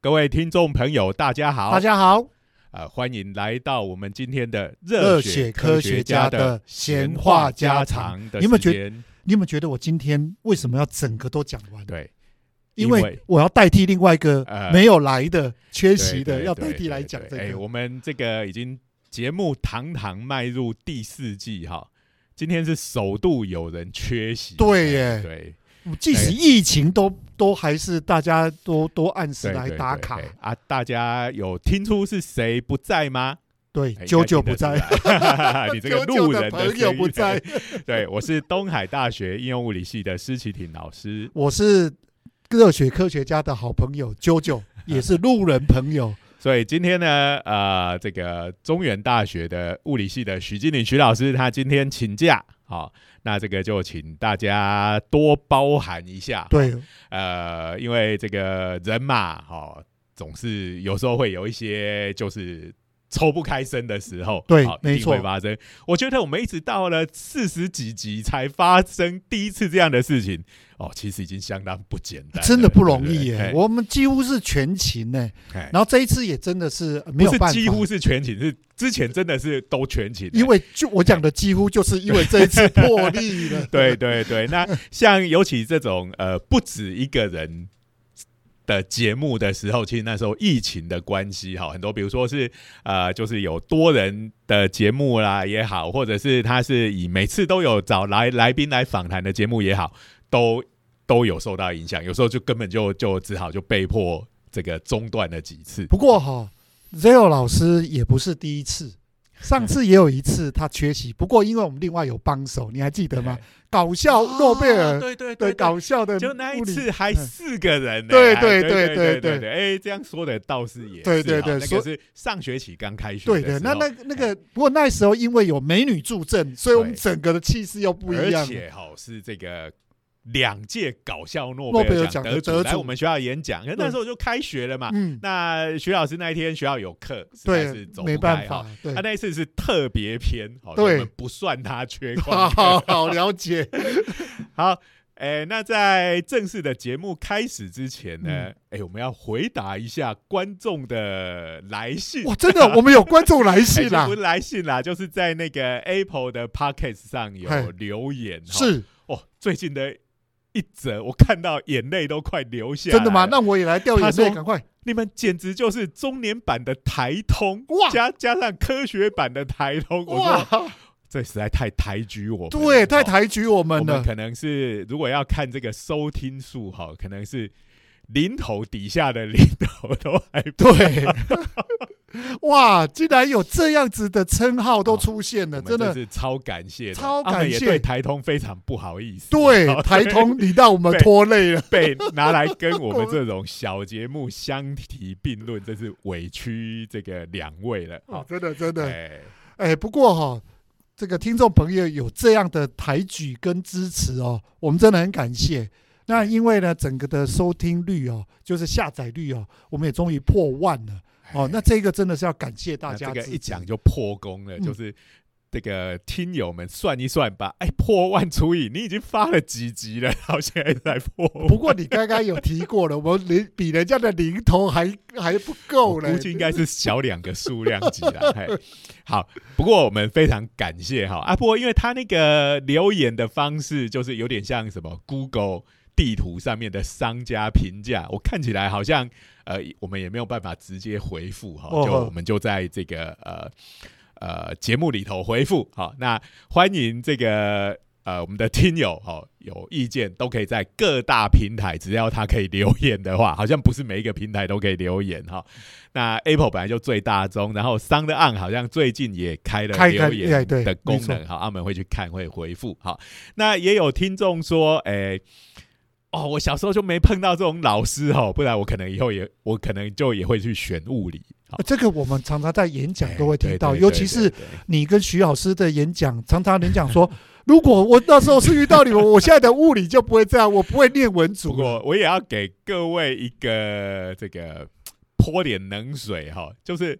各位听众朋友，大家好，大家好，呃，欢迎来到我们今天的热血科学家的闲话家常的你有没有觉得你有没有觉得我今天为什么要整个都讲完？对，因因为为我要代替另外一个呃没有来的、缺席的，要代替来讲这个。我们这个已经节目堂堂迈入第四季哈，今天是首度有人缺席，对耶。对，即使疫情都都还是大家都都按时来打卡对。啊，大家有听出是谁不在吗？对哎，九九不在，，你这个路人的路人朋友不在。对，我是东海大学应用物理系的施启廷老师。我是热血科学家的好朋友九九，也是路人朋友。所以今天呢，呃，这个中原大学的物理系的徐经理徐老师，他今天请假，好、那这个就请大家多包涵一下。对，呃，因为这个人嘛，哈、总是有时候会有一些就是抽不开身的时候，对没错会发生。我觉得我们一直到了四十几集才发生第一次这样的事情，哦，其实已经相当不简单，真的不容易对耶。我们几乎是全勤呢，然后这一次也真的是没有办法，几乎是全勤，是之前真的是都全勤，因为就我讲的几乎就是因为这一次破例了。对对对，那像尤其这种呃不止一个人的节目的时候，其实那时候疫情的关系哈，很多比如说是呃就是有多人的节目啦也好，或者是他是以每次都有找来来宾来访谈的节目也好，都都有受到影响，有时候就根本就就只好就被迫这个中断了几次。不过哈，Zero 老师也不是第一次，上次也有一次他缺席，不过因为我们另外有帮手，你还记得吗？搞笑诺贝尔啊对对对搞笑的就那一次还嗯。四个人呢、对还对对对对对哎，这样说的倒是也对对对那个是上学期刚开学对对，那那那个不过那时候因为有美女助阵，所以我们对。整个的气势又不一样。而样。且哈是这个两届搞笑诺诺贝尔奖得主。来我们学校演讲，可那时候就开学了嘛。嗯，那徐老师那一天学校有课，实在是对走，不没办开哈他，那一次是特别篇，好，对。我们不算他缺 好旷好好了解。好，哎、那在正式的节目开始之前呢，嗯。哎、我们要回答一下观众的来信。哇，真的，我们有观众来哎信啦不，是来信啦，就是在那个 Apple 的 Podcast 上有留言。哈。是。哦，最近的一则，我看到眼泪都快流下来。真的吗？那我也来掉眼泪，赶快。你们简直就是中年版的台通，哇加加上科学版的台通。我说哇，这实在太抬举我们，对，太哦抬举我我们了。们可能是如果要看这个收听数哈，可能是零头底下的零头都还不对，哇，竟然有这样子的称号都出现了，真的。是超感谢，超感谢对台通非常不好意思，对哦，台通你让我们拖累了。被拿来跟我们这种小节目相提并论，真是委屈这个两位了。哦，，真的真的，哎，哎，不过哈，这个听众朋友有这样的抬举跟支持哦，我们真的很感谢。那因为呢，整个的收听率哦，就是下载率哦，我们也终于破万了哦。那这个真的是要感谢大家这个家一讲就破功了，嗯就是。这个听友们算一算吧，哎，破万除以你已经发了几集了，到现在才破。不过你刚刚有提过了，我们零比人家的零头还 还不够呢估。计应该是小两个数量级了。嘿好，不过我们非常感谢哈啊，不过因为他那个留言的方式就是有点像什么 Google 地图上面的商家评价，我看起来好像呃，我们也没有办法直接回复哈，哦就我们就在这个呃呃节目里头回复好，那欢迎这个。呃，我们的听友哈、有意见都可以在各大平台，只要他可以留言的话，好像不是每一个平台都可以留言哈、那 Apple 本来就最大宗，然后 Sound On 好像最近也开了留言的功能，好，他们会去看会回复。好，那也有听众说，哎、哦，我小时候就没碰到这种老师哦，不然我可能以后也我可能就也会去选物理。好，这个我们常常在演讲都会哎对听到，尤其是你跟徐老师的演讲，常常能讲说，如果我那时候是遇到你们，我现在的物理就不会这样，我不会念文不组了。过我也要给各位一个这个泼点冷水哈，就是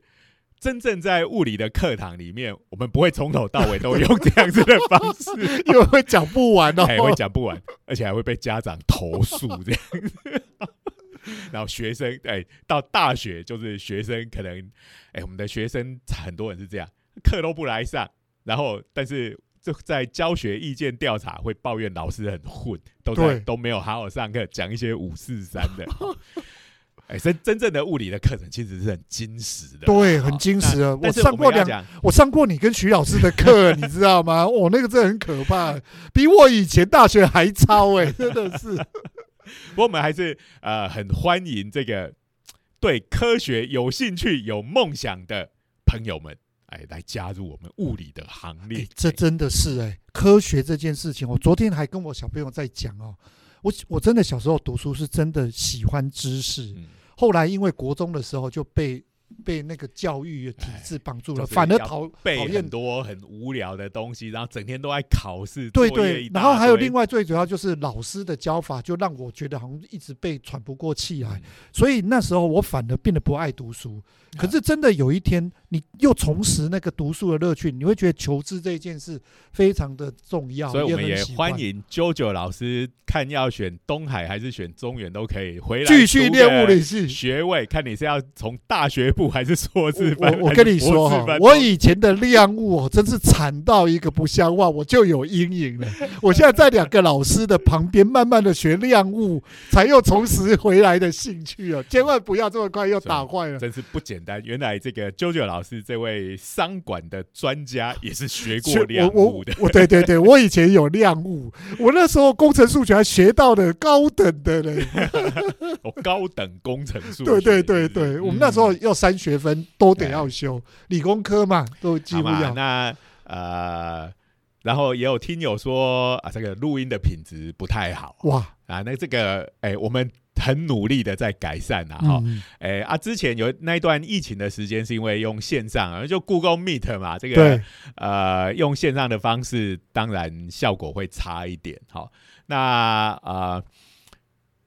真正在物理的课堂里面，我们不会从头到尾都用这样子的方式，因为会讲不完哦。还会讲不完，而且还会被家长投诉这样子。然后学生哎，到大学就是学生可能哎，我们的学生很多人是这样，课都不来上，然后但是就在教学意见调查会抱怨老师很混，都在都没有好好上课，讲一些五四三的。哎，真真正的物理的课程其实是很精实的，对，很精实的。我上过两，我上过你跟徐老师的课，你知道吗？我那个真的很可怕，比我以前大学还超哎，真的是。不过我们还是呃很欢迎这个对科学有兴趣、有梦想的朋友们，哎，来加入我们物理的行列。这真的是哎，科学这件事情，我昨天还跟我小朋友在讲哦，我我真的小时候读书是真的喜欢知识。后来因为国中的时候就被。被那个教育体制绑住了，反而讨背很多很无聊的东西，然后整天都在考试。对对，然后还有另外最主要就是老师的教法，就让我觉得好像一直被喘不过气来。所以那时候我反而变得不爱读书。可是真的有一天，你又重拾那个读书的乐趣，你会觉得求知这件事非常的重要。所以我们也欢迎 JoJo 老师，看要选东海还是选中原都可以回来继续练物理系学位，看你是要从大学。部还是硕士班？我我跟你 说哈，我以前的量物哦，真是惨到一个不像话，我就有阴影了。我现在在两个老师的旁边，慢慢的学量物，才又重拾回来的兴趣啊！千万不要这么快又打坏了，真是不简单。原来这个啾啾老师这位商管的专家，也是学过量物的。我对对对，我以前有量物，我那时候工程数学还学到了高等的嘞，哦，高等工程数学。对对对对，我们那时候要三。学分都得要修，理工科嘛都几乎要。那呃，然后也有听友说啊，这个录音的品质不太好。哇啊，那这个哎，我们很努力的在改善啊。哈。哎啊，之前有那一段疫情的时间，是因为用线上，就 Google Meet 嘛，这个呃，用线上的方式，当然效果会差一点。好，那啊。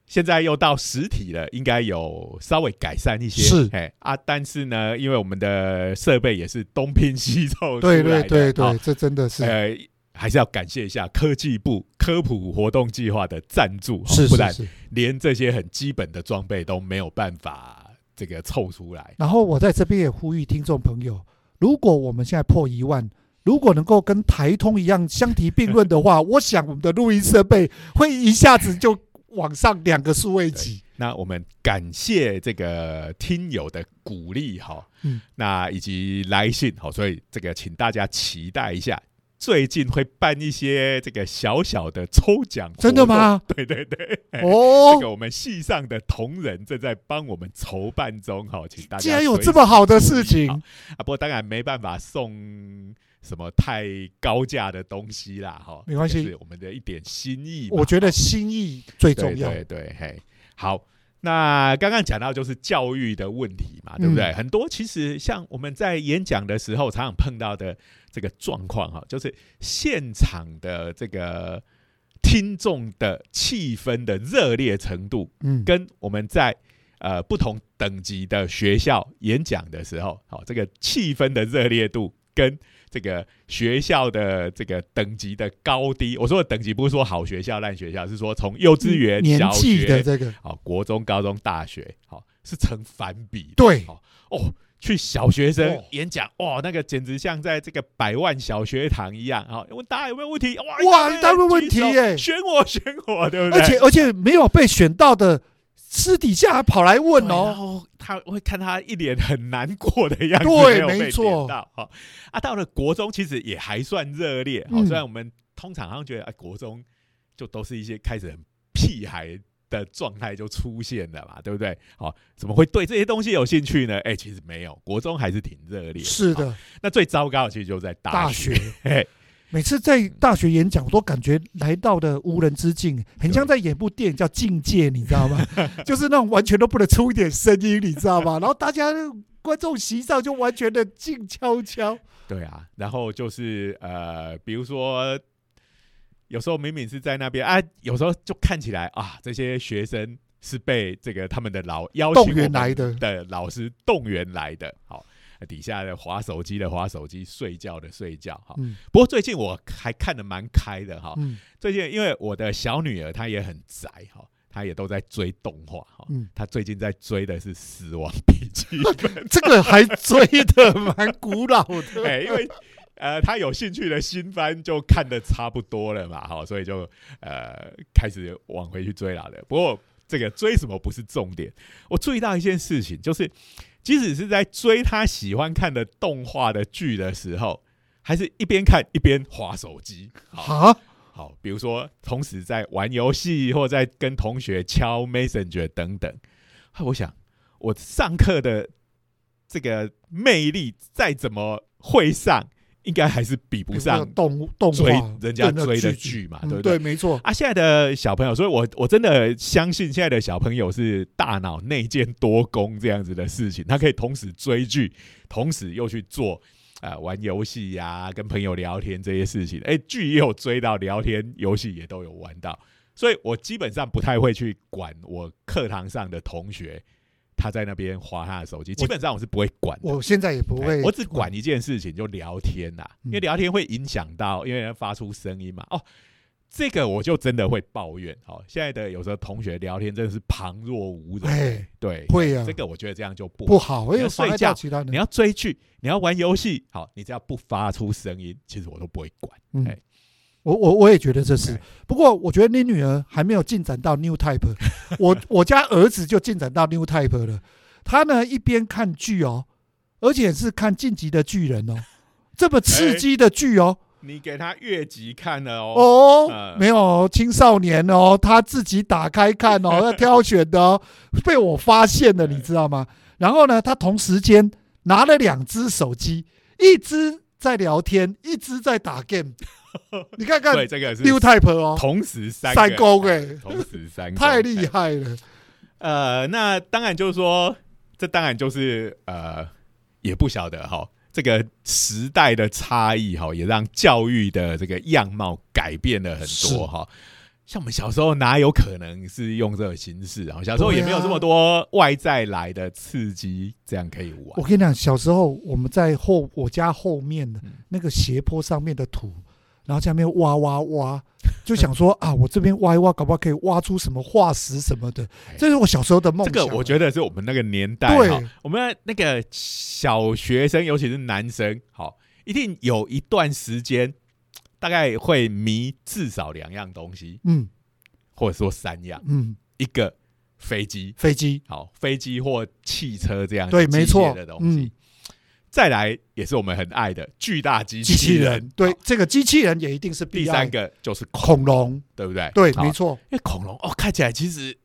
现在又到实体了，应该有稍微改善一些。是，哎啊，但是呢，因为我们的设备也是东拼西凑对对对对，这真的是，呃，还是要感谢一下科技部科普活动计划的赞助，是不然连这些很基本的装备都没有办法这个凑出来。然后我在这边也呼吁听众朋友，如果我们现在破一万，如果能够跟台通一样相提并论的话，我想我们的录音设备会一下子就。往上两个数位级，那我们感谢这个听友的鼓励哈，嗯，那以及来信好，所以这个请大家期待一下，最近会办一些这个小小的抽奖，真的吗？对对对，哦，这个我们系上的同仁正在帮我们筹办中，好，请大家。竟然有这么好的事情啊！不过当然没办法送。什么太高价的东西啦？哈，没关系，我们的一点心意。我觉得心意最重要。对对，嘿，好。那刚刚讲到就是教育的问题嘛，对不对？很多其实像我们在演讲的时候常常碰到的这个状况哈，就是现场的这个听众的气氛的热烈程度，嗯，跟我们在呃不同等级的学校演讲的时候，好，这个气氛的热烈度跟这个学校的这个等级的高低，我说的等级不是说好学校烂学校，是说从幼稚园、小学的这个，好，国中、高中、大学，好，是成反比。对，哦，去小学生演讲，哇，那个简直像在这个百万小学堂一样。好，问大家有没有问题？哇哇，一大堆问题耶，选我，选我，对不对？而且而且没有被选到的。私底下还跑来问哦，然后他会看他一脸很难过的样子，对，没错。好啊，到了国中其实也还算热烈，好，虽然我们通常好像觉得，哎，国中就都是一些开始很屁孩的状态就出现了嘛，对不对？好，怎么会对这些东西有兴趣呢？哎，其实没有，国中还是挺热烈。是的，那最糟糕的其实就在大学。每次在大学演讲，我都感觉来到的无人之境，很像在演部电影叫《境界》，你知道吗？就是那种完全都不能出一点声音，你知道吗？然后大家观众席上就完全的静悄悄。对啊，然后就是呃，比如说有时候明明是在那边啊，有时候就看起来啊，这些学生是被这个他们的老邀请来的的老师动员来的，好。底下的划手机的划手机，睡觉的睡觉，哈。不过最近我还看得蛮开的哈。最近因为我的小女儿她也很宅哈，他也都在追动画哈。嗯，他最近在追的是《死亡笔记本》这个还追的蛮古老的。哎，因为呃，他有兴趣的新番就看的差不多了嘛，哈，所以就呃开始往回去追了的。不过这个追什么不是重点，我注意到一件事情，就是即使是在追他喜欢看的动画的剧的时候，还是一边看一边划手机。好，啊，好，比如说同时在玩游戏，或在跟同学敲 Messenger 等等。啊我想，我上课的这个魅力再怎么会上，应该还是比不上动动追人家追的剧剧嘛，嗯对不对？对，没错。啊，现在的小朋友，所以我我真的相信现在的小朋友是大脑内建多功这样子的事情，他可以同时追剧，同时又去做啊、呃玩游戏呀、跟朋友聊天这些事情。哎，剧也有追到，聊天游戏也都有玩到，所以我基本上不太会去管我课堂上的同学他在那边划他的手机，基本上我是不会管的。我现在也不会，哎我只管一件事情，就聊天呐、嗯因为聊天会影响到，因为人发出声音嘛。哦，这个我就真的会抱怨。哦，现在的有时候同学聊天真的是旁若无人。哎对，会啊这个我觉得这样就不不好。好，因为妨碍睡觉。你要追剧，你要玩游戏，好，你只要不发出声音，其实我都不会管。嗯哎，我我我也觉得这是哎，不过我觉得你女儿还没有进展到 New Type，我我家儿子就进展到 New Type 了。他呢一边看剧哦，而且是看《晋级的巨人》哦，这么刺激的剧哦。你给他越级看了哦。哦嗯，没有青少年哦，他自己打开看哦，要挑选的哦，被我发现了，你知道吗？然后呢，他同时间拿了两只手机，一只在聊天，一只在打 game。你看看对，这个是 New Type 哦，同时三三个公哎，同时三公太厉哎害了。呃，那当然就是说，这当然就是呃，也不晓得哈，这个时代的差异哈，也让教育的这个样貌改变了很多哈。像我们小时候哪有可能是用这个形式啊？小时候也没有这么多外在来的刺激，这样可以玩我。跟你讲，小时候我们在后我家后面的嗯那个斜坡上面的土，然后下面挖挖挖，就想说啊，我这边挖一挖，搞不好可以挖出什么化石什么的哎。这是我小时候的梦想这想。个我觉得是我们那个年代我们那个小学生，尤其是男生，好，一定有一段时间，大概会迷至少两样东西，嗯或者说三样，嗯，一个飞机，飞机好，飞机或汽车这样对，没错的，东西。嗯，再来也是我们很爱的巨大机机器人人，，对好，这个机器人也一定是必第三个就是恐，龙，对不对？对，没错，因为恐龙哦，看起来其实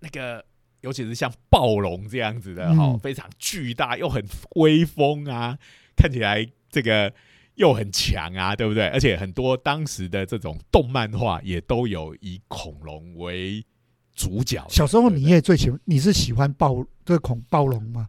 那个，尤其是像暴龙这样子的哈、嗯非常巨大又很威风啊，看起来这个又很强啊，对不对？而且很多当时的这种动漫画也都有以恐龙为主角。小时候你也最喜欢，你是喜欢暴这个恐暴龙吗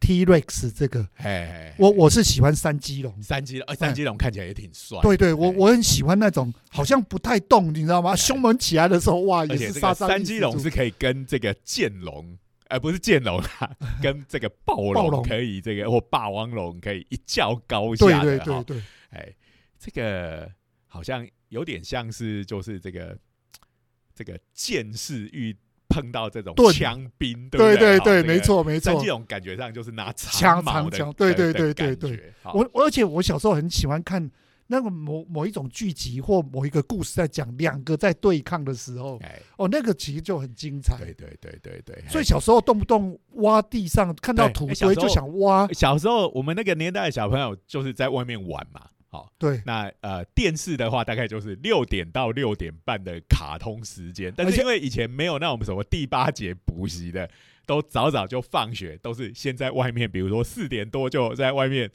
？T Rex 这个，嘿嘿嘿。我我是喜欢三基龙。三基呃三基龙看起来也挺帅，对对，我哎我很喜欢那种好像不太动，你知道吗？哎胸门起来的时候，哇，也是杀伤力三基龙是可以跟这个剑龙，而、不是剑龙啊，跟这个暴龙可以这个或霸王龙可以一较高下对的对对对，哎，这个好像有点像是就是这个这个剑士遇碰到这种盾。枪兵，对不对对？没错没错。三基。龙感觉上就是拿枪长枪对对对对。对我我而且我小时候很喜欢看那个某某一种剧集或某一个故事，在讲两个在对抗的时候，哎，哦，那个其实就很精彩。对对对对对，所以哎小时候动不动挖地上看到土堆就想挖，小时候我们那个年代的小朋友就是在外面玩嘛，好。对那呃，电视的话大概就是六点到六点半的卡通时间，但是因为以前没有那种什么第八节补习的，都早早就放学，都是先在外面，比如说四点多就在外面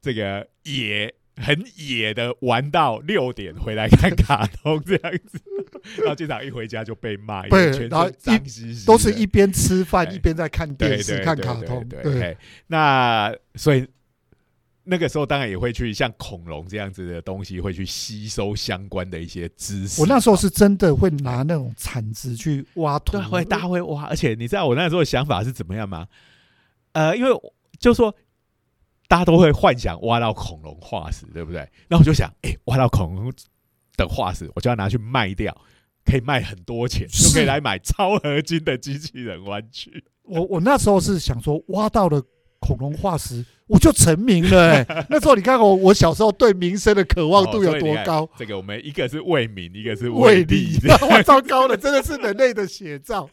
这个野很野的玩到六点回来看卡通这样子，然后经常一回家就被骂，对全后身脏兮兮，都是一边吃饭哎一边在看对电视、看卡通。对那所以那个时候当然也会去像恐龙这样子的东西，会去吸收相关的一些知识。我那时候是真的会拿那种铲子去挖土对，，会大家会挖，而且你知道我那时候的想法是怎么样吗？呃，因为就说大家都会幻想挖到恐龙化石，对不对？那我就想，哎、挖到恐龙的化石，我就要拿去卖掉，可以卖很多钱，就可以来买超合金的机器人玩具。我我那时候是想说，挖到了恐龙化石，我就成名了、欸。那时候你看我，我小时候对名声的渴望度有多高？这个我们一个是为民，一个是为利 糟糕了，真的是人类的写照。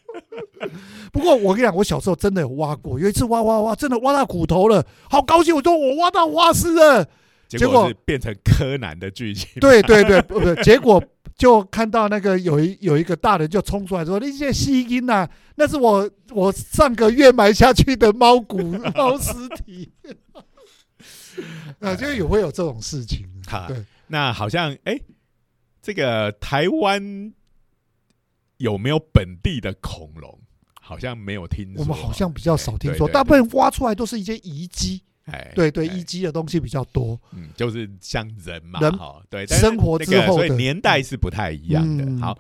不过我跟你讲，我小时候真的有挖过，有一次挖挖挖，真的挖到骨头了，好高兴！我说我挖到化石了。结结果变成柯南的剧情。对对对，不不，结果就看到那个有一有一个大人就冲出来说：“那些吸音呐，那是我我上个月埋下去的猫骨猫尸体。”啊，就也会有这种事情。好对，那好像哎、这个台湾有没有本地的恐龙？好像没有听说，我们好像比较少听说，大部分挖出来都是一些遗迹。哎，对对，哎遗迹的东西比较多。嗯，就是像人嘛，人哈，对，生活之后的所以年代是不太一样的。嗯好，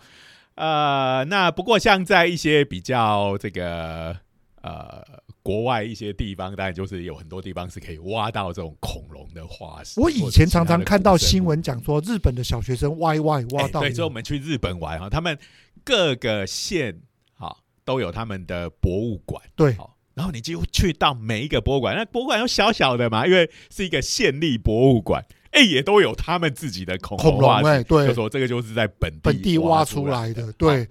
呃，那不过像在一些比较这个呃国外一些地方，当然就是有很多地方是可以挖到这种恐龙的化石。我以前常常看到新闻。闻讲说，日本的小学生挖一挖挖到哎对，有。所以我们去日本玩哈，他们各个县哈都有他们的博物馆，对好，然后你几乎去到每一个博物馆，那博物馆又小小的嘛，因为是一个县立博物馆，哎，也都有他们自己的恐恐龙哎，化石，就，说这个就是在本地本地挖出出来的，对，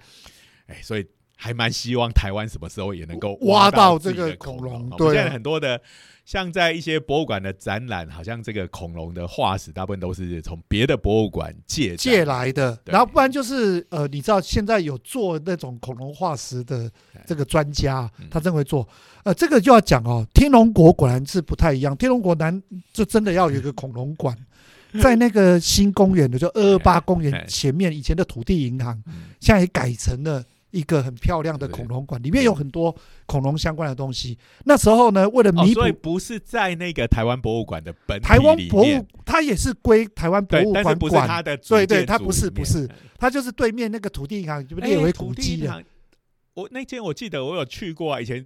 哎，所以还蛮希望台湾什么时候也能够挖到这个恐龙龙。对现在很多的，像在一些博物馆的展览，好像这个恐龙的化石大部分都是从别的博物馆借借来。的。然后不然就是呃，你知道现在有做那种恐龙化石的这个专家嗯，他真会做。呃，这个就要讲哦，天龙国果然是不太一样。天龙国南就真的要有一个恐龙馆。在那个新公园的，就二二八公哎园前面，以前的土地银行，嗯现在也改成了一个很漂亮的恐龙馆，里面有很多恐龙相关的东西。那时候呢，为了哦，弥补所以不是在那个台湾博物馆的本台湾博物，它也是归台湾博，物馆管，它的主对对它不是不是。它就是对面那个土地银行就列为土古迹的。我那间我记得我有去过啊，以前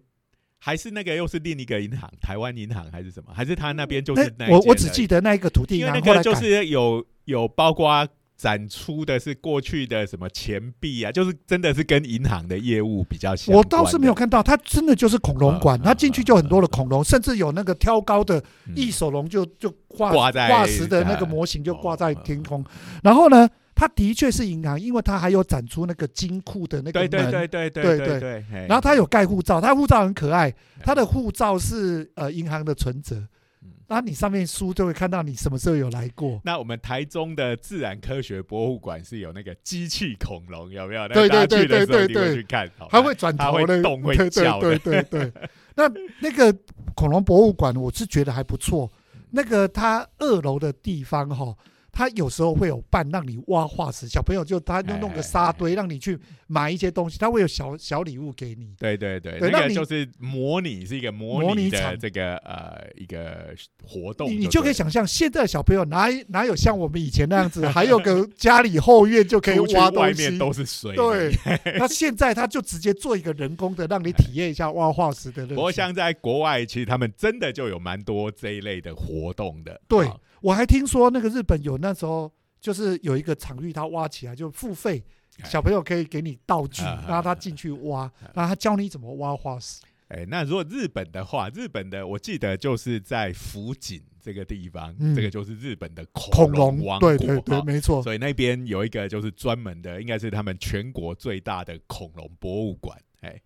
还是那个又是另一个银行，台湾银行还是什么？还是他那边就是那一我我只记得那一个土地银行后来就是有有包括展出的是过去的什么钱币啊，就是真的是跟银行的业务比较像我。倒是没有看到，它真的就是恐龙馆嗯，它进去就很多的恐龙，甚至有那个挑高的嗯翼手龙就就挂挂在化石的那个呃模型就挂在哦天空。然后呢，它的确是银行，因为它还有展出那个金库的那个对对门。对对对对对对，然后它有盖护照，它护照很可爱，嗯它的护照是呃银行的存折嗯，然后你上面书就会看到你什么时候有来过。那我们台中的自然科学博物馆是有那个机器恐龙，有没有？对对对对对去看，它会转它会头的，动会对叫的对对对对。那那个恐龙博物馆，我是觉得还不错。那个它二楼的地方哈，它有时候会有伴让你挖化石，小朋友就他就弄个沙堆，让你去买一些东西，他会有小小礼物给你。对对对，那个就是模拟，是一个模拟的这个呃一个活动，你你就可以想象，现在的小朋友哪哪有像我们以前那样子，还有个家里后院就可以挖东西外面。都是水。对，那现在他就直接做一个人工的，让你体验一下挖化石的。不过像在国外，其实他们真的就有蛮多这一类的活动的。对好我还听说那个日本有那时候就是有一个场域，他挖起来就付费，哎小朋友可以给你道具，啊然后他进去挖，然后他教你怎么挖化石。哎，那如果日本的话，日本的我记得就是在福井这个地方，嗯这个就是日本的恐恐龙，王国。对对对，哈没错。所以那边有一个就是专门的，应该是他们全国最大的恐龙博物馆。哎，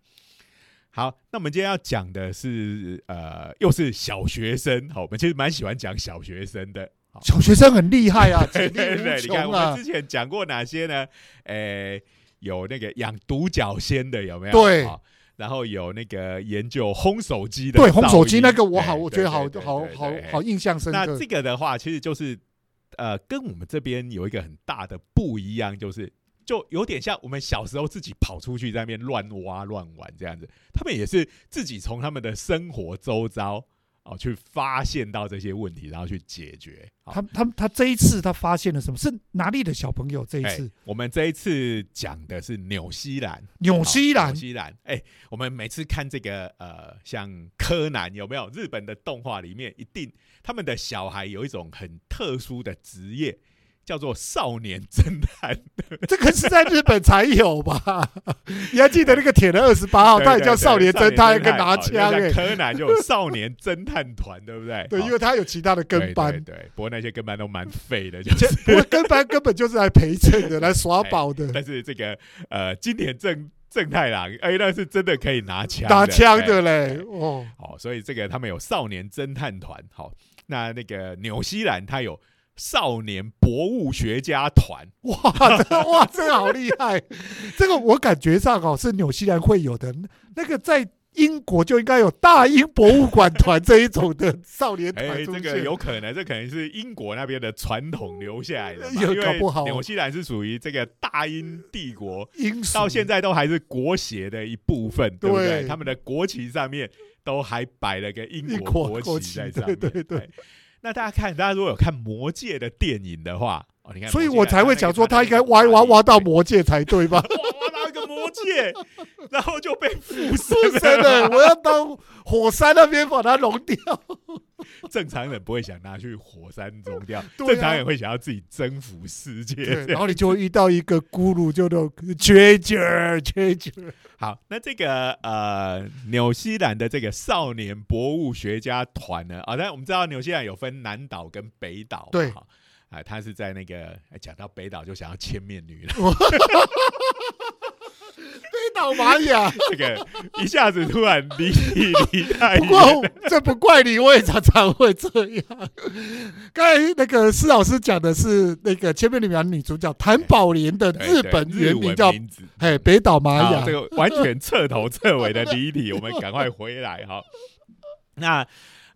好，那我们今天要讲的是呃，又是小学生。好，我们其实蛮喜欢讲小学生的。小学生很厉害啊，对潜力对对，你看我们无穷啊之！前讲过哪些呢？诶、有那个养独角仙的有没有？对好然后有那个研究烘手机的，对，红手机那个我好，哎我觉得好好好好印象深刻那这。个的话，其实就是呃，跟我们这边有一个很大的不一样，就是就有点像我们小时候自己跑出去在那边乱挖乱玩这样子，他们也是自己从他们的生活周遭哦去发现到这些问题，然后去解决。他他他这一次他发现了什么？是哪里的小朋友？这一哎次我们这一次讲的是纽西兰，纽西兰好纽西兰，哎、我们每次看这个呃，像柯南有没有？日本的动画里面一定他们的小孩有一种很特殊的职业，叫做少年侦探。这个是在日本才有吧？你还记得那个铁人二十八号，他也叫少年侦探，跟拿枪哎。柯南就有少年侦探团，对不对？对，因为他有其他的跟班。对，不过那些跟班都蛮废的，就是。不过跟班根本就是来陪衬的，来耍宝的。但是这个呃，金田正正太郎，哎，那是真的可以拿枪，拿枪的嘞。哦，好，所以这个他们有少年侦探团。好，那那个纽西兰他有。少年博物学家团，哇，这哇，这个好厉害！这个我感觉上哦，是纽西兰会有的。那个在英国就应该有大英博物馆团这一种的少年团。哎，这个有可能，这可能是英国那边的传统留下来的。有搞不好，纽西兰是属于这个大英帝国，英到现在都还是国协的一部分，对不对？他们的国旗上面都还摆了个英国国旗在上面，对对对。那大家看，大家如果有看《魔戒》的电影的话，哦，你看，所以我才会讲说他应该挖挖挖到魔界才对吧？挖到一个魔界，然后就被附身了。我要到火山那边把它融掉。正常人不会想拿去火山融掉，正常人会想要自己征服世界。然后你就会遇到一个咕噜，就都缺角缺角。好，那这个呃，纽西兰的这个少年博物学家团呢？啊，那我们知道纽西兰有分南岛跟北岛，对，啊，他是在那个讲到北岛就想要千面女了。老玛雅，这个一下子突然离离太远。不过这不怪你，我也常常会这样。刚才那个施老师讲的是那个千面里面女主角谭宝莲的日本原名叫哎北岛玛雅，这个完全彻头彻尾的离题。我们赶快回来哈。那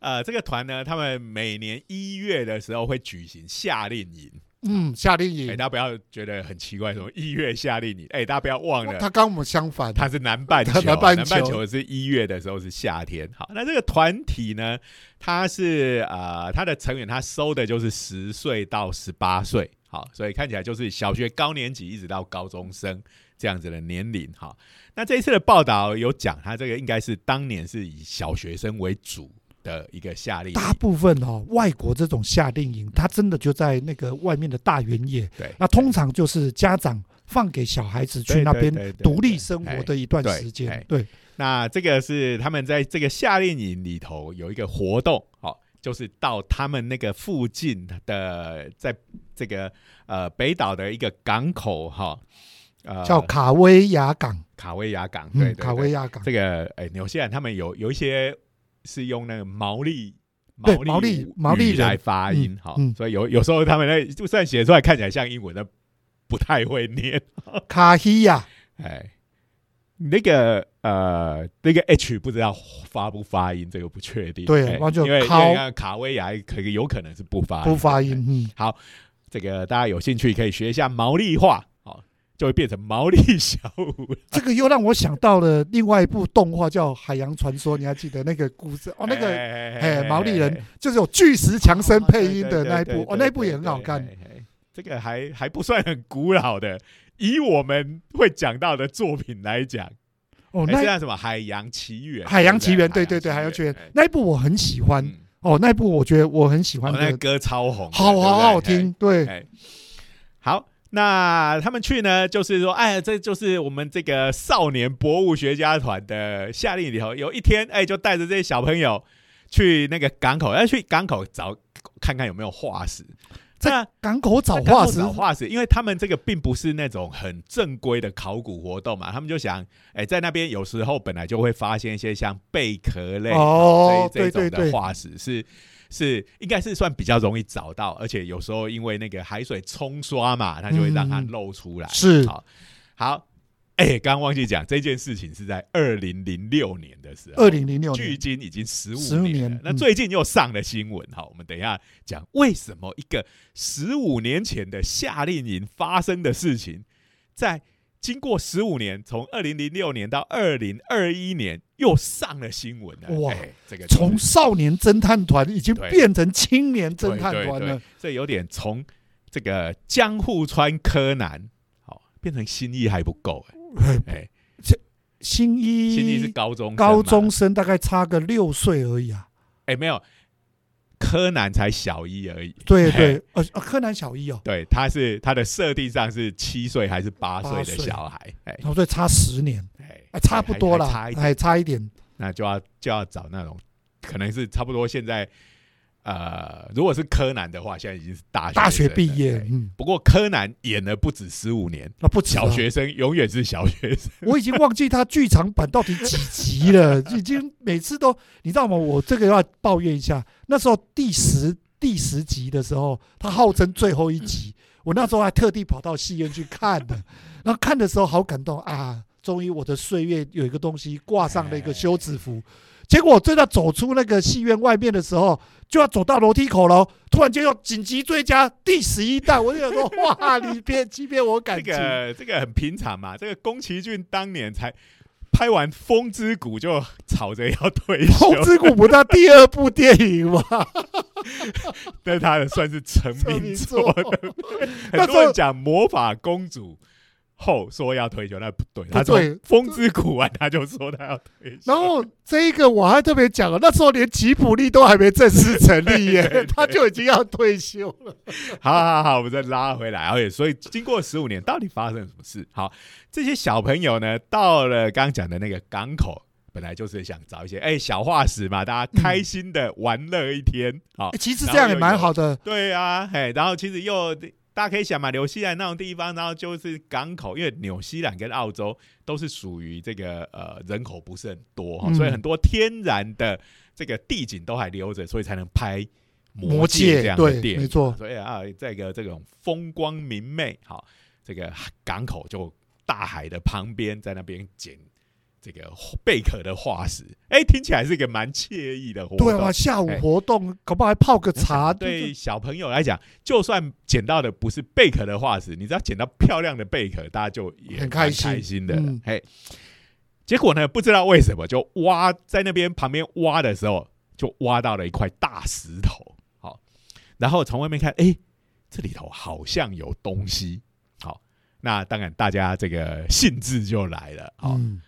呃，这个团呢，他们每年一月的时候会举行夏令营。嗯，夏令营，大家不要觉得很奇怪，什么一月夏令营？哎，大家不要忘了，他跟我们相反，他是南半球，南半球是一月的时候是夏天。好，那这个团体呢，他是呃，他的成员他收的就是十岁到十八岁，好，所以看起来就是小学高年级一直到高中生这样子的年龄。好，那这一次的报道有讲，他这个应该是当年是以小学生为主。的一个夏令营，大部分哦，外国这种夏令营，它真的就在那个外面的大原野。对，那通常就是家长放给小孩子去那边独立生活的一段时间。对，那这个是他们在这个夏令营里头有一个活动，哦，就是到他们那个附近的，在这个呃北岛的一个港口，哈，呃，叫卡威亚港。卡威亚港，对，卡威亚港。这个哎，纽西兰他们有有一些。是用那个毛利毛利毛利来发音，好，所以有有时候他们那就算写出来看起来像英文的，不太会念。卡西亚，哎，那个呃，那个 H 不知道发不发音，这个不确定。对，因为卡卡威亚可有可能是不发不发音。嗯，好，这个大家有兴趣可以学一下毛利话。就会变成毛利小五，这个又让我想到了另外一部动画叫《海洋传说》，你还记得那个故事？哦？那个哎，毛利人就是有巨石强森 配音的那一部哦，那一部也很好看。这个还还不算很古老的，以我们会讲到的作品来讲，哦，那像什么《海洋奇缘》？《海洋奇缘》对对？对，《海洋奇缘》那一部我很喜欢。哦，那一部我觉得我很喜欢，那歌超红，好好好听，对，好。那他们去呢，就是说，哎，这就是我们这个少年博物学家团的夏令营里头，有一天，哎，就带着这些小朋友去那个港口，要去港口找看看有没有化石。在港口找化石，找化石，因为他们这个并不是那种很正规的考古活动嘛，他们就想，哎，在那边有时候本来就会发现一些像贝壳类哦这这种的化石是。是应该是算比较容易找到，而且有时候因为那个海水冲刷嘛，它就会让它露出来。是好，好，哎，刚刚忘记讲这件事情是在二零零六年的时候，二零零六距今已经十五年。那最近又上了新闻，好，我们等一下讲为什么一个十五年前的夏令营发生的事情，在。经过十五年，从二零零六年到二零二一年，又上了新闻了。哇，这个从少年侦探团已经变成青年侦探团了。这有点从这个江户川柯南，好变成新一还不够哎。哎，新一新一是高中高中生，大概差个六岁而已啊。哎，没有。柯南才小一而已。对对，呃，柯南小一哦，对，他是他的设定上是七岁还是八岁的小孩？哎所以差十年，哎哎，差不多了，还差一点。那就要就要找那种可能是差不多现在呃，如果是柯南的话，现在已经是大学大学毕业，嗯，不过柯南演了不止十五年，那不止啊小学生永远是小学生。我已经忘记他剧场版到底几集了，已经每次都，你知道吗？我这个要抱怨一下，那时候第十第十集的时候，他号称最后一集，我那时候还特地跑到戏院去看的，然后看的时候好感动啊！终于我的岁月有一个东西挂上了一个休止符。结果我真的走出那个戏院外面的时候，就要走到楼梯口了，突然间又紧急追加第十一弹，我就想说，哇，你别欺骗我感这情。个这个很平常嘛，这个宫崎骏当年才拍完《风之谷》就吵着要退休《风，之谷》不是他第二部电影吗？但他的算是成成名名作 很多人讲魔法公主后说要退休，那不对，他从对《风之谷》完他就说他要退休。然后这一个我还特别讲了，那时候连吉普力都还没正式成立耶 他就已经要退休了。好好好，我们再拉回来。而且，所以经过十五年，到底发生了什么事？好，这些小朋友呢，到了刚刚讲的那个港口，本来就是想找一些哎、小化石嘛，大家开心的玩乐一天。好、欸其实这样也蛮好的，对啊，嘿，然后其实又大家可以想嘛，纽西兰那种地方，然后就是港口，因为纽西兰跟澳洲都是属于这个呃人口不是很多哈、嗯所以很多天然的这个地景都还留着，所以才能拍魔戒戒这样的对电影。没错所以啊，这个这种风光明媚，好，这个港口就大海的旁边，在那边捡。这个贝壳的化石，哎、听起来是一个蛮惬意的活动。对啊，下午哎活动搞不好还泡个茶，对小朋友来讲，就算捡到的不是贝壳的化石，你只要捡到漂亮的贝壳，大家就也很开心开心的了。结果呢，不知道为什么，就挖在那边旁边挖的时候，就挖到了一块大石头。好，然后从外面看，哎，这里头好像有东西。好，那当然大家这个兴致就来了。好，嗯，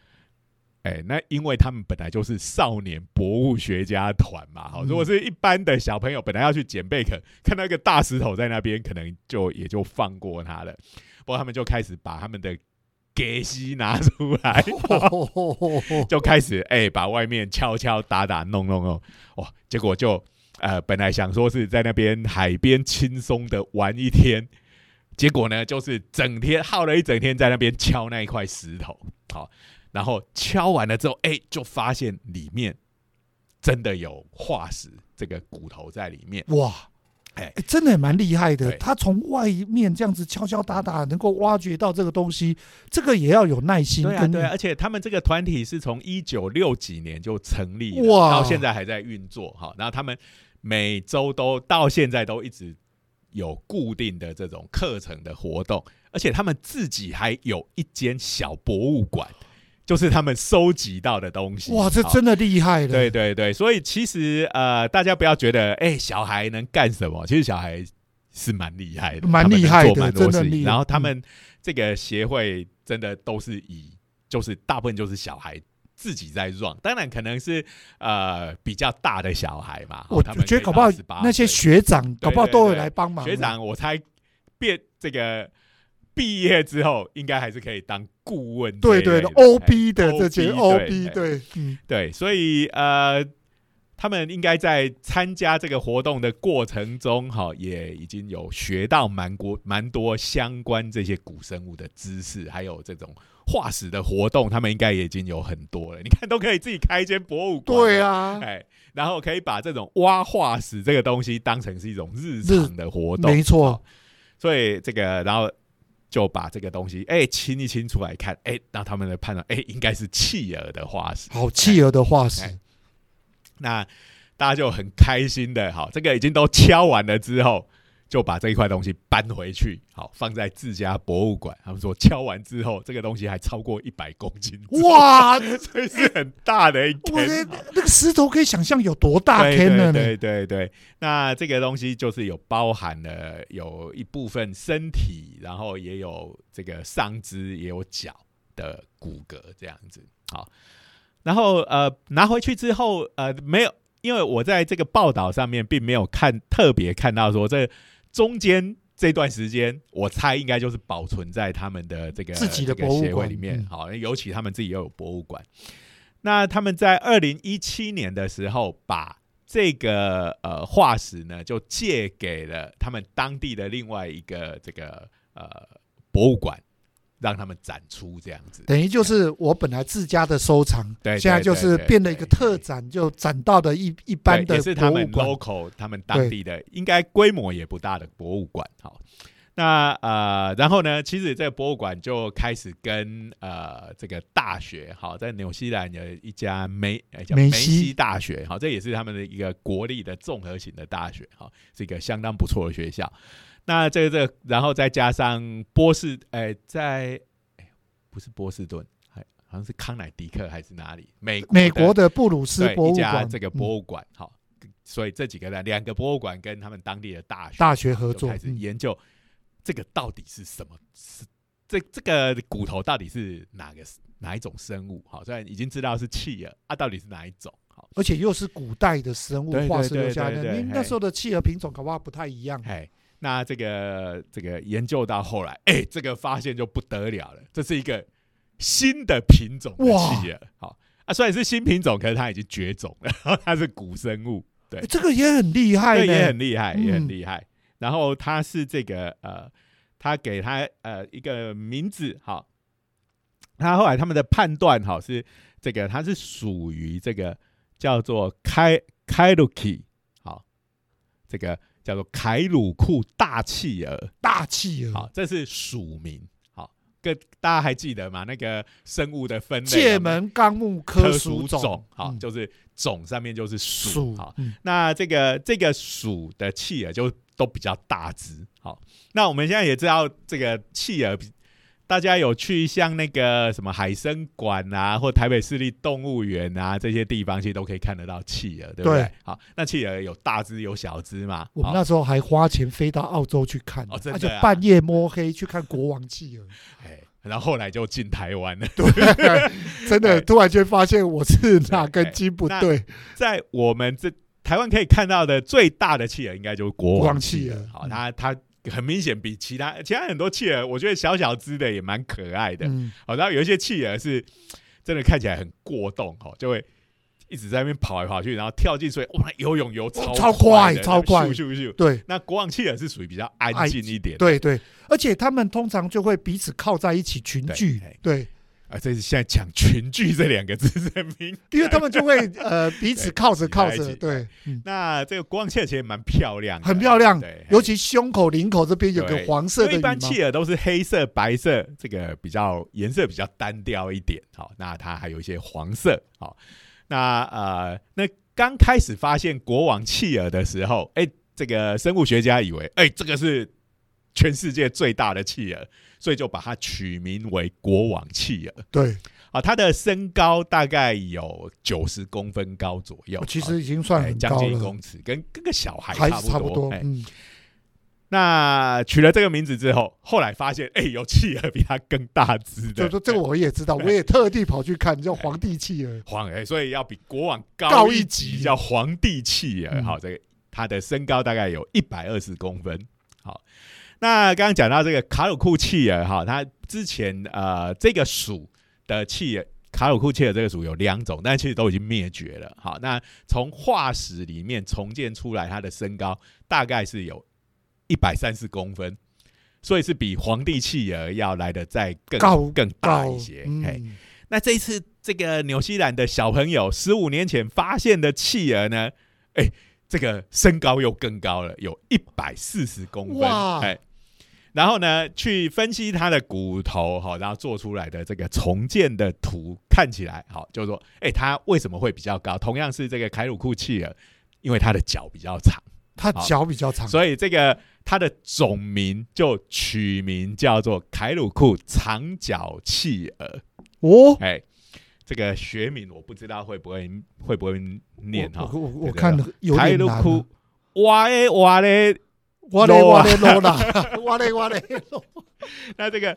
哎、那因为他们本来就是少年博物学家团嘛，好，嗯如果是一般的小朋友，本来要去捡贝壳，看到一个大石头在那边，可能就也就放过他了。不过他们就开始把他们的给西拿出来，就开始哎、把外面敲敲打打弄弄弄，哇，结果就呃本来想说是在那边海边轻松的玩一天，结果呢就是整天耗了一整天在那边敲那一块石头，好，然后敲完了之后，哎、就发现里面真的有化石，这个骨头在里面，哇，哎欸真的也蛮厉害的。他从外面这样子敲敲打打，能够挖掘到这个东西，这个也要有耐心跟对啊对啊，而且他们这个团体是从一九六几年就成立了，哇到现在还在运作哈。然后他们每周都到现在都一直有固定的这种课程的活动，而且他们自己还有一间小博物馆，就是他们收集到的东西。哇，这真的厉害了。对对对，所以其实呃，大家不要觉得哎、小孩能干什么，其实小孩是蛮厉害的，蛮厉害的做蛮多事情。真的厉害然后他们这个协会真的都是以，就是大部分就是小孩。自己在 run，当然可能是呃比较大的小孩嘛，我他们觉得搞不好可以到18那些岁学长搞不好都会对来帮忙。学，长，我猜变这个毕业之后，应该还是可以当顾问。对对的，OB 哎的这些 OB OB，对，嗯，对，所以呃，他们应该在参加这个活动的过程中，哈，也已经有学到蛮多蛮多相关这些古生物的知识，还有这种化石的活动，他们应该也已经有很多了。你看，都可以自己开一间博物馆，对，啊，哎，然后可以把这种挖化石这个东西当成是一种日常的活动，没错，所以这个，然后就把这个东西哎清一清出来看，哎，那他们的判断，哎，应该是企鹅的化石。好企鹅的化石哎，那大家就很开心的，好，这个已经都敲完了之后，就把这一块东西搬回去，好，放在自家博物馆。他们说敲完之后，这个东西还超过一百公斤，哇，所以是很大的一我根。的那个石头可以想象有多大对坑呢？对对对对，那这个东西就是有包含了有一部分身体，然后也有这个上肢，也有脚的骨骼这样子。好，然后呃拿回去之后，呃没有因为我在这个报道上面并没有看特别看到说这中间这段时间，我猜应该就是保存在他们的这个自己的这个博物馆里面嗯。好，尤其他们自己又有博物馆。那他们在二零一七年的时候，把这个呃化石呢，就借给了他们当地的另外一个这个呃博物馆，让他们展出这样子。等于就是我本来自家的收藏，对对现在就是变了一个特展，就展到的一一般的博是他们馆。local 他们当地的，应该规模也不大的博物馆。好，那呃，然后呢，其实这个博物馆就开始跟呃这个大学，好，在纽西兰有一家梅呃叫梅西大学，好，这也是他们的一个国立的综合型的大学，好，是一个相当不错的学校。那这个这个，然后再加上波士，哎、在哎不是波士顿，还好像是康乃狄克还是哪里？美国美的国的布鲁斯一家博物馆，这个嗯博物馆，好、所以这几个呢，两个博物馆跟他们当地的大学大学合作开始嗯研究这个到底是什么，是这这个骨头到底是哪个哪一种生物？好，虽然已经知道是企鹅啊，到底是哪一种？好，而且又是古代的生物化石留下来的，那时候的企鹅品种搞不好不太一样。哎，那这个这个研究到后来，哎，这个发现就不得了了，这是一个新的品种的哇企鹅，好。啊，虽然是新品种，可是它已经绝种了，然 后它是古生物，对。诶这个也很厉害也很厉害，也很嗯厉害。然后它是这个呃，他给它呃一个名字，好，他后来他们的判断好是这个，它是属于这个叫做开开鲁基，好，这个叫做凯鲁库大企鹅，大企鹅。好，，这是属名，好，跟大家还记得吗？那个生物的分类界门纲目科科属属种，好，嗯。就是种上面就是属，属好，嗯。那这个这个属的企鹅就都比较大只，好，那我们现在也知道这个企鹅比，大家有去像那个什么海生馆啊，或台北市立动物园啊这些地方，其实都可以看得到企鹅，对不对？对好，那企鹅有大只有小只嘛？我们那时候还花钱飞到澳洲去看，而且哦真的啊半夜摸黑去看国王企鹅，哎，然后后来就进台湾了。真的哎突然间发现我是哪根筋不那对，在我们这台湾可以看到的最大的企鹅，应该就是国王企鹅。企鹅好，嗯它它很明显比其他其他很多企鹅，我觉得小小只的也蛮可爱的。嗯，好，然后有一些企鹅是真的看起来很过动，哦，就会一直在那边跑来跑去，然后跳进水，哇，游泳游超哦超快超快。咻咻咻。对。那国王企鹅是属于比较安安静一点，对对，而且他们通常就会彼此靠在一起群对聚哎，对，啊，这是现在讲群聚这两个字是很敏因为他们就会呃 彼此靠着靠着，对，嗯，那这个国王企鹅其实蛮漂亮的，很漂亮对，尤其胸口、领口这边有个对黄色因为一般的羽毛，企鹅都是黑色、白色，这个比较颜色比较单调一点。好，那它还有一些黄色。好，那呃，那刚开始发现国王企鹅的时候，哎，这个生物学家以为，哎，这个是全世界最大的企鹅，所以就把它取名为国王企鹅。对，啊，它的身高大概有九十公分高左右，其好实已经算很高了，近一公尺，跟跟个小孩差不差不多，哎。嗯，那取了这个名字之后，后来发现，哎、有企鹅比它更大只的，就说这个我也知道，我也特地跑去看，叫皇帝企鹅，皇哎、所以要比国王高一级，叫皇帝企鹅。嗯。好，这个它的身高大概有一百二十公分。好，那刚刚讲到这个卡鲁库企鹅，哈，它之前呃这个属的企鹅。卡鲁库企鹅这个属有两种，但其实都已经灭绝了。好，那从化石里面重建出来，它的身高大概是有一百三十公分，所以是比皇帝企鹅要来的再更高更大一些。嘿，嗯，那这一次这个纽西兰的小朋友十五年前发现的企鹅呢，哎，这个身高又更高了，有一百四十公分，哇哎。然后呢，去分析它的骨头，哈，然后做出来的这个重建的图，看起来好，就是说，哎，它为什么会比较高？同样是这个凯鲁库企鹅，因为它的脚比较长，它好脚比较长，所以这个它的种名就取名叫做凯鲁库长脚企鹅。哦，哎，这个学名我不知道会不会会不会念哈。我我我看的有凯点难啊，鲁库哇嘞哇嘞，哇嘞哇嘞罗啦，哇嘞哇嘞罗，那这个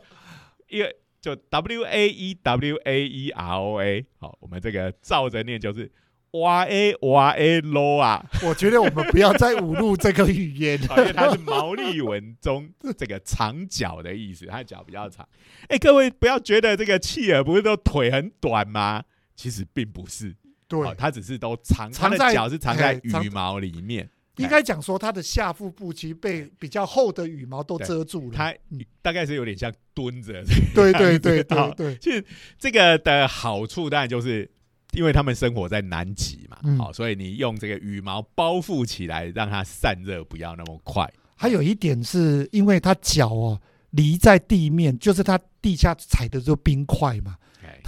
一个就 W A E W A E R O A，好，我们这个照着念就是哇 A 哇 A low 啊，我觉得我们不要再侮辱这个语言。因为它是毛利文中 这个长脚的意思，它脚比较长。哎，各位不要觉得这个企鹅不是都腿很短吗？其实并不是，对，它只是都藏，它的脚是藏在羽毛里面。应该讲说，它的下腹部其实被比较厚的羽毛都遮住了。它大概是有点像蹲着。对对对对对。其实这个的好处当然就是。因为他们生活在南极嘛，好，所以你用这个羽毛包覆起来，让它散热不要那么快。还有一点是因为它脚哦离在地面，就是它地下踩的就冰块嘛，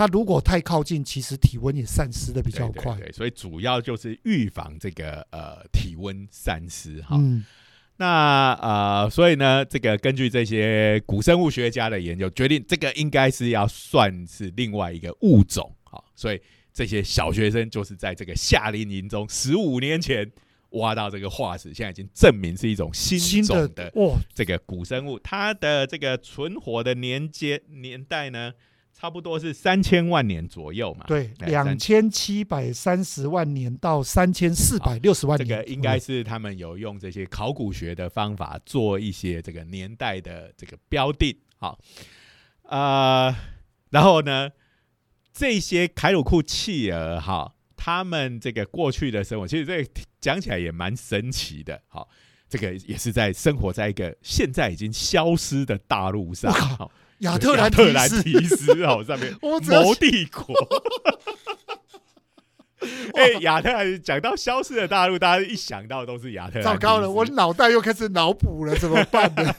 它如果太靠近，其实体温也散失的比较快。对所以主要就是预防这个呃体温散失哈。那呃，所以呢，这个根据这些古生物学家的研究，决定这个应该是要算是另外一个物种哈，所以。这些小学生就是在这个夏令营中，十五年前挖到这个化石，现在已经证明是一种新种的这个古生物。它的这个存活的年间年代呢，差不多是三千万年左右嘛。对，两千七百三十万年到三千四百六十万年。这个应该是他们有用这些考古学的方法做一些这个年代的这个标定。好，呃，然后呢？这些凯鲁库企鹅哈，他们这个过去的生活，其实这讲起来也蛮神奇的。好，这个也是在生活在一个现在已经消失的大陆上。好，亚特兰特兰提斯哦，上面 谋帝国。哎，亚特兰讲到消失的大陆，大家一想到都是亚特兰。糟糕了，我脑袋又开始脑补了，怎么办呢？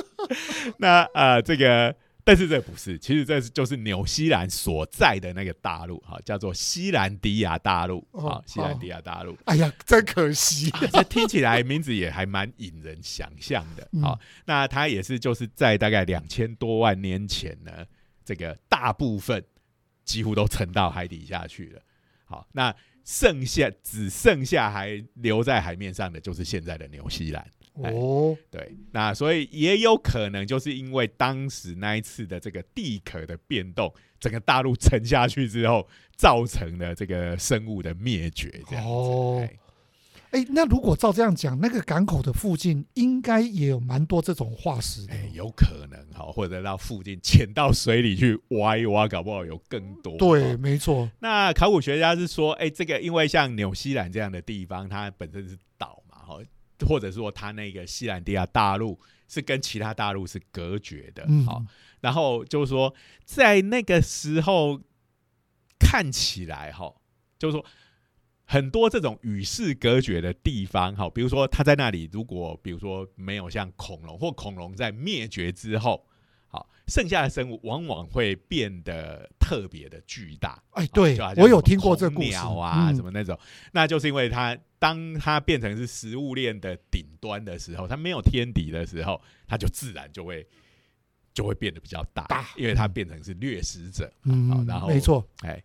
那呃，这个。但是这不是，其实这是就是纽西兰所在的那个大陆，哈，叫做西兰迪亚大陆，啊，西兰迪亚大陆。哎呀，真可惜，这听起来名字也还蛮引人想象的，好，那它也是就是在大概两千多万年前呢，这个大部分几乎都沉到海底下去了，好，那剩下只剩下还留在海面上的就是现在的纽西兰。哦，对，那所以也有可能就是因为当时那一次的这个地壳的变动，整个大陆沉下去之后，造成了这个生物的灭绝。这样子，哎，那如果照这样讲，那个港口的附近应该也有蛮多这种化石。哎，有可能哈，或者到附近潜到水里去挖一挖，搞不好有更多。对，没错。那考古学家是说，哎，这个因为像纽西兰这样的地方，它本身是岛嘛，哈。或者说，它那个西兰地亚大陆是跟其他大陆是隔绝的，好，然后就是说，在那个时候看起来，哈，就是说很多这种与世隔绝的地方，哈，比如说他在那里，如果比如说没有像恐龙或恐龙在灭绝之后。好，剩下的生物往往会变得特别的巨大。哎，对，我有听过这故事啊，什么那种，那就是因为它当它变成是食物链的顶端的时候，它没有天敌的时候，它就自然就会就会变得比较大，因为它变成是掠食者。嗯，然后没错，哎，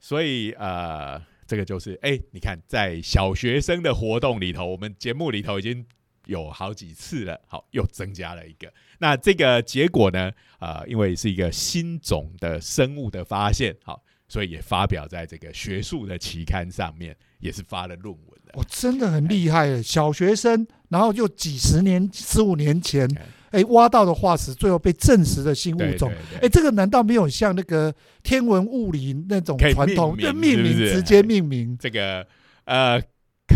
所以呃，这个就是哎，你看在小学生的活动里头，我们节目里头已经。有好几次了，好，又增加了一个。那这个结果呢？呃，因为是一个新种的生物的发现，好，所以也发表在这个学术的期刊上面，也是发了论文的。哦，真的很厉害，小学生，然后就几十年、十五年前，哎，挖到的化石，最后被证实的新物种。哎，这个难道没有像那个天文物理那种传统，就命名直接命名这个？呃。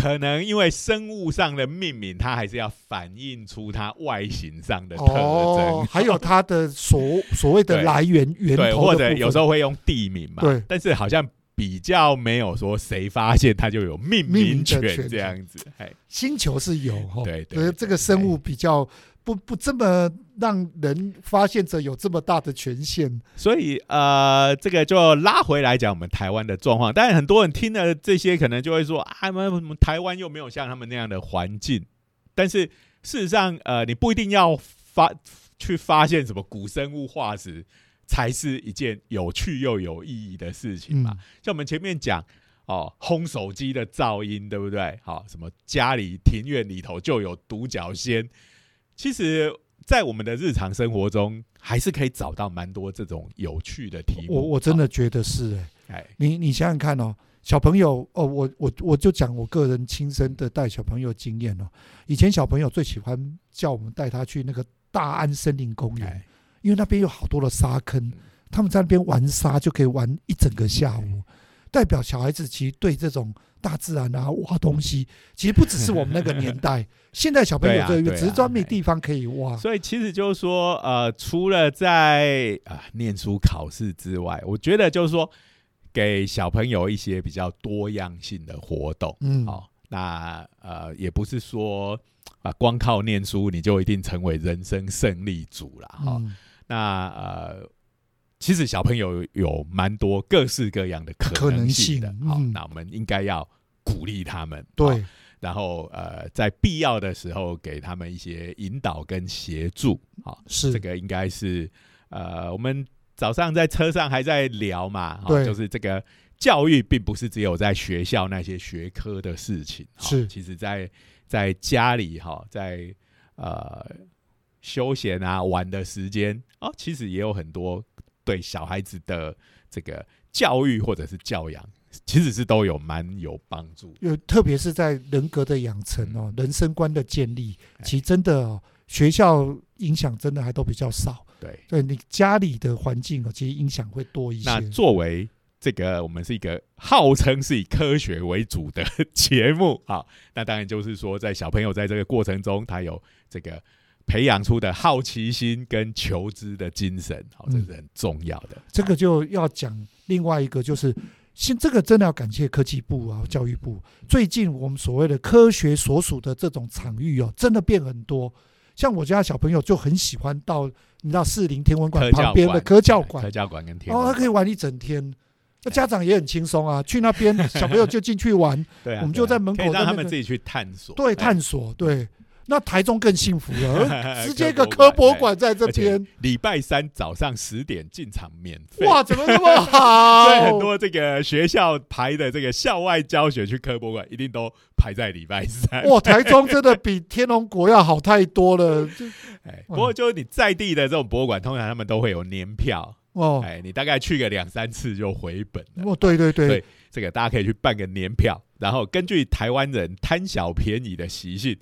可能因为生物上的命名，它还是要反映出它外形上的特征，还有它的所所谓的来源源头，或者有时候会用地名嘛。对，但是好像比较没有说谁发现它就有命名权这样子。哎，星球是有哈，对对，这个生物比较。不不这么让人发现者有这么大的权限，所以呃，这个就拉回来讲我们台湾的状况。当然，很多人听了这些，可能就会说啊，我们台湾又没有像他们那样的环境。但是事实上，呃，你不一定要发去发现什么古生物化石，才是一件有趣又有意义的事情嘛。像我们前面讲哦，轰手机的噪音，对不对？好，什么家里庭院里头就有独角仙。其实，在我们的日常生活中，还是可以找到蛮多这种有趣的题目。我我真的觉得是哎，哎，你你想想看哦，小朋友哦，我我我就讲我个人亲身的带小朋友经验哦。以前小朋友最喜欢叫我们带他去那个大安森林公园，哎因为那边有好多的沙坑，他们在那边玩沙就可以玩一整个下午。代表小孩子其实对这种大自然啊、挖东西，其实不只是我们那个年代，现在小朋友这个对啊只是专门地方可以挖。所以其实就是说，呃，除了在啊、念书考试之外，我觉得就是说，给小朋友一些比较多样性的活动。嗯，好、那呃，也不是说啊、光靠念书你就一定成为人生胜利组了。哈、嗯，那呃，其实小朋友有蛮多各式各样的可可能性的。好、那我们应该要鼓励他们。好对，然后呃，在必要的时候给他们一些引导跟协助，好、是。这个应该是呃，我们早上在车上还在聊嘛，好对。就是这个教育并不是只有在学校那些学科的事情，好是。其实在在家里哈，在呃休闲啊玩的时间哦，其实也有很多对小孩子的这个教育或者是教养，其实是都有蛮有帮助。有特别是在人格的养成哦，人生观的建立，哎其实真的哦，学校影响真的还都比较少。对，对你家里的环境哦，其实影响会多一些。那作为这个，我们是一个号称是以科学为主的 节目，好，那当然就是说，在小朋友在这个过程中，他有这个培养出的好奇心跟求知的精神，好，这嗯是很重要的。这个就要讲另外一个，就是现这个真的要感谢科技部啊、教育部。最近我们所谓的科学所属的这种场域哦，真的变很多。像我家小朋友就很喜欢到你知道士林天文馆旁边的科教馆科，教馆跟天哦，他可以玩一整天。那家长也很轻松啊，去那边小朋友就进去玩，对啊，我们就在门口在那个他们自己去探索，对，哎探索，对。那台中更幸福了，直接一个科科博馆馆在这边，礼拜三早上十点进场免费。哇，怎么那么好？所以很多这个学校排的这个校外教学去科博馆，一定都排在礼拜三。哇，台中真的比天龙国要好太多了。就 哎，不过就是你在地的这种博物馆，通常他们都会有年票，哦，哎，你大概去个两三次就回本了。哦，对对对对，这个大家可以去办个年票，然后根据台湾人贪小便宜的习性，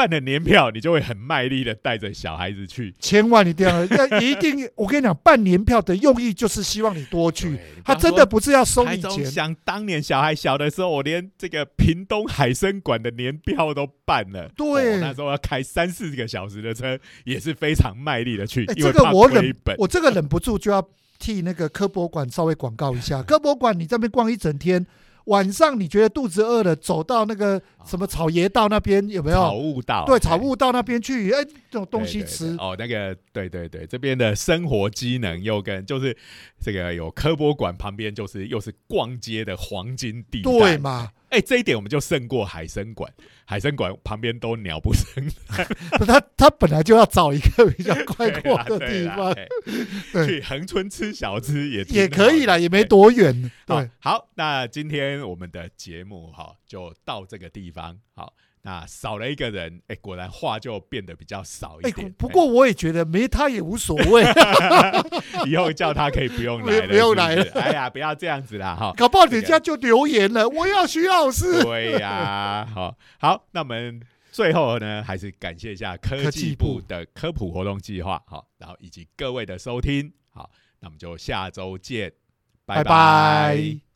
办了年票，你就会很卖力的带着小孩子去。千万一定要要一定，我跟你讲，办年票的用意就是希望你多去，他真的。不是要收你钱。想当年小孩小的时候，我连这个屏东海参馆的年票都办了。对哦那时候要开三四个小时的车，也是非常卖力的去，这个我忍。我这个忍不住就要替那个科博馆稍微广告一下。科博馆你这边逛一整天，晚上你觉得肚子饿了，走到那个什么草爷道那边有没有草有？悟道，对，哎草悟道那边去，哎，这种东西吃，哦，那个对对对，这边的生活机能又跟就是这个有科博馆旁边就是又是逛街的黄金地带，对嘛？哎，这一点我们就胜过海参馆，海参馆旁边都鸟不生，他他本来就要找一个比较快对啦阔的地方，去恒春吃小吃也挺也可以啦，也没多远。好对，好，那今天我们的节目哈就到这个地方。好，那少了一个人，哎，果然话就变得比较少一哎点。，不过我也觉得没他也无所谓，哎 以后叫他可以不用来了，不用来了。哎呀，不要这样子啦，哈。搞不好人家就留言了，我要徐老师。对呀，好好，那我们最后呢，还是感谢一下科科技技部部的科普活动计划，好，然后以及各位的收听，好，那我们就下周见，拜。拜拜